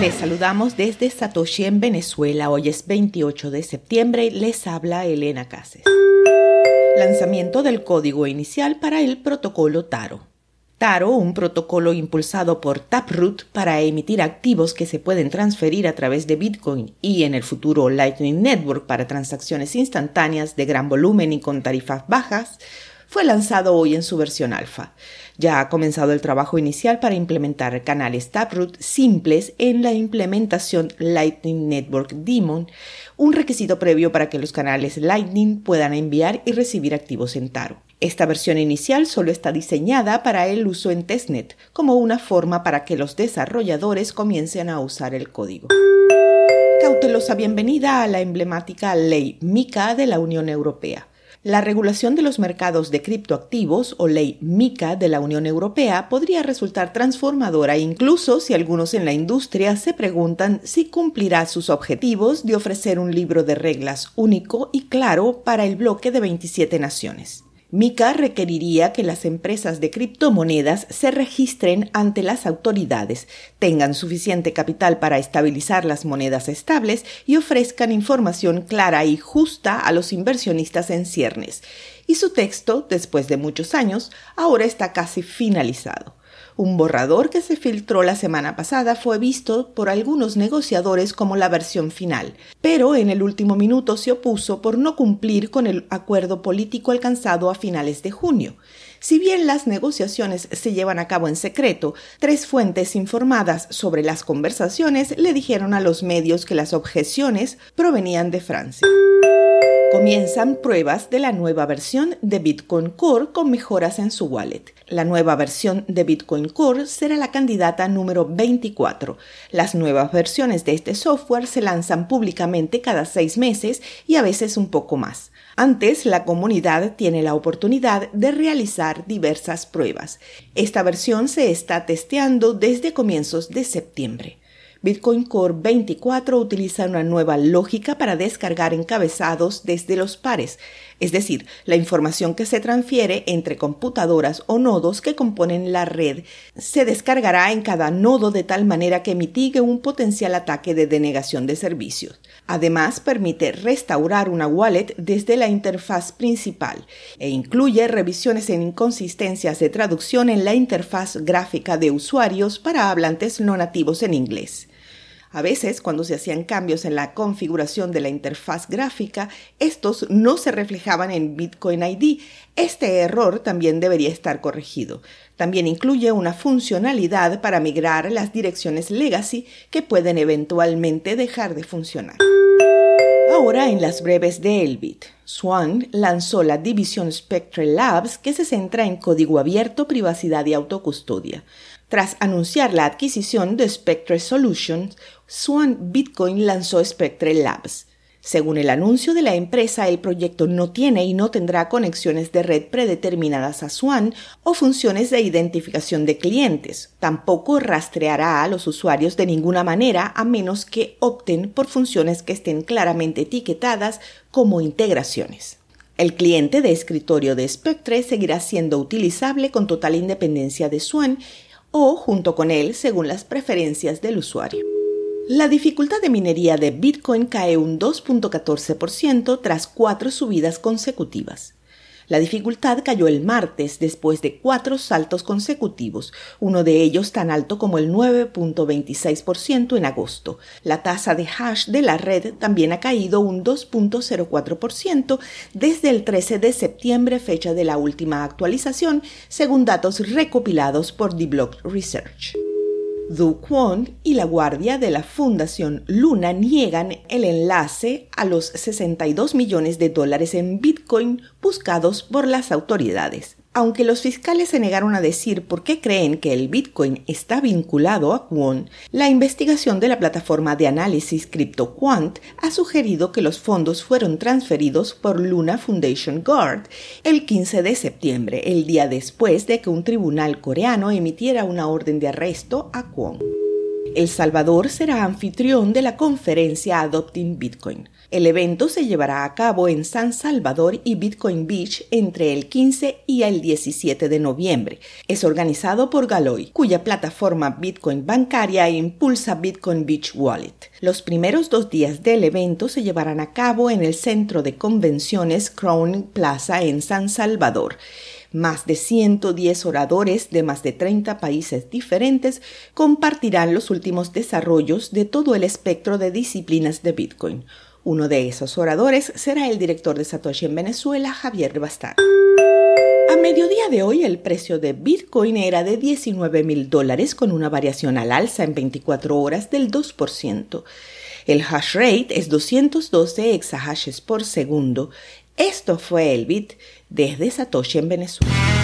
Les saludamos desde Satoshi en Venezuela. Hoy es 28 de septiembre. Les habla Elena Cases. Lanzamiento del código inicial para el protocolo Taro. Taro, un protocolo impulsado por Taproot para emitir activos que se pueden transferir a través de Bitcoin y en el futuro Lightning Network para transacciones instantáneas de gran volumen y con tarifas bajas, fue lanzado hoy en su versión alfa. Ya ha comenzado el trabajo inicial para implementar canales Taproot simples en la implementación Lightning Network Daemon, un requisito previo para que los canales Lightning puedan enviar y recibir activos en Taro. Esta versión inicial solo está diseñada para el uso en testnet, como una forma para que los desarrolladores comiencen a usar el código. Cautelosa bienvenida a la emblemática ley MICA de la Unión Europea. La regulación de los mercados de criptoactivos o ley MICA de la Unión Europea podría resultar transformadora incluso si algunos en la industria se preguntan si cumplirá sus objetivos de ofrecer un libro de reglas único y claro para el bloque de 27 naciones. MICA requeriría que las empresas de criptomonedas se registren ante las autoridades, tengan suficiente capital para estabilizar las monedas estables y ofrezcan información clara y justa a los inversionistas en ciernes. Y su texto, después de muchos años, ahora está casi finalizado. Un borrador que se filtró la semana pasada fue visto por algunos negociadores como la versión final, pero en el último minuto se opuso por no cumplir con el acuerdo político alcanzado a finales de junio. Si bien las negociaciones se llevan a cabo en secreto, tres fuentes informadas sobre las conversaciones le dijeron a los medios que las objeciones provenían de Francia. Comienzan pruebas de la nueva versión de Bitcoin Core con mejoras en su wallet. La nueva versión de Bitcoin Core será la candidata número 24. Las nuevas versiones de este software se lanzan públicamente cada seis meses y a veces un poco más. Antes, la comunidad tiene la oportunidad de realizar diversas pruebas. Esta versión se está testeando desde comienzos de septiembre. Bitcoin Core 24 utiliza una nueva lógica para descargar encabezados desde los pares, es decir, la información que se transfiere entre computadoras o nodos que componen la red se descargará en cada nodo de tal manera que mitigue un potencial ataque de denegación de servicios. Además, permite restaurar una wallet desde la interfaz principal e incluye revisiones en inconsistencias de traducción en la interfaz gráfica de usuarios para hablantes no nativos en inglés. A veces, cuando se hacían cambios en la configuración de la interfaz gráfica, estos no se reflejaban en Bitcoin ID. Este error también debería estar corregido. También incluye una funcionalidad para migrar las direcciones legacy que pueden eventualmente dejar de funcionar. Ahora en las breves de Elbit. Swan lanzó la división Spectre Labs que se centra en código abierto, privacidad y autocustodia. Tras anunciar la adquisición de Spectre Solutions, Swan Bitcoin lanzó Spectre Labs. Según el anuncio de la empresa, el proyecto no tiene y no tendrá conexiones de red predeterminadas a Swan o funciones de identificación de clientes. Tampoco rastreará a los usuarios de ninguna manera a menos que opten por funciones que estén claramente etiquetadas como integraciones. El cliente de escritorio de Spectre seguirá siendo utilizable con total independencia de Swan o junto con él según las preferencias del usuario. La dificultad de minería de Bitcoin cae un 2.14% tras cuatro subidas consecutivas. La dificultad cayó el martes después de cuatro saltos consecutivos, uno de ellos tan alto como el 9.26% en agosto. La tasa de hash de la red también ha caído un 2.04% desde el 13 de septiembre, fecha de la última actualización, según datos recopilados por The Block Research. Du Kwon y la guardia de la Fundación Luna niegan el enlace a los 62 millones de dólares en Bitcoin buscados por las autoridades. Aunque los fiscales se negaron a decir por qué creen que el Bitcoin está vinculado a Kwon, la investigación de la plataforma de análisis CryptoQuant ha sugerido que los fondos fueron transferidos por Luna Foundation Guard el 15 de septiembre, el día después de que un tribunal coreano emitiera una orden de arresto a Kwon. El Salvador será anfitrión de la conferencia Adopting Bitcoin. El evento se llevará a cabo en San Salvador y Bitcoin Beach entre el 15 y el 17 de noviembre. Es organizado por Galoy, cuya plataforma Bitcoin bancaria impulsa Bitcoin Beach Wallet. Los primeros dos días del evento se llevarán a cabo en el centro de convenciones Crown Plaza en San Salvador. Más de 110 oradores de más de 30 países diferentes compartirán los últimos desarrollos de todo el espectro de disciplinas de Bitcoin. Uno de esos oradores será el director de Satoshi en Venezuela, Javier Bastán. A mediodía de hoy el precio de Bitcoin era de 19 mil dólares con una variación al alza en 24 horas del 2%. El hash rate es 212 exahashes por segundo. Esto fue el bit desde Satoshi en Venezuela.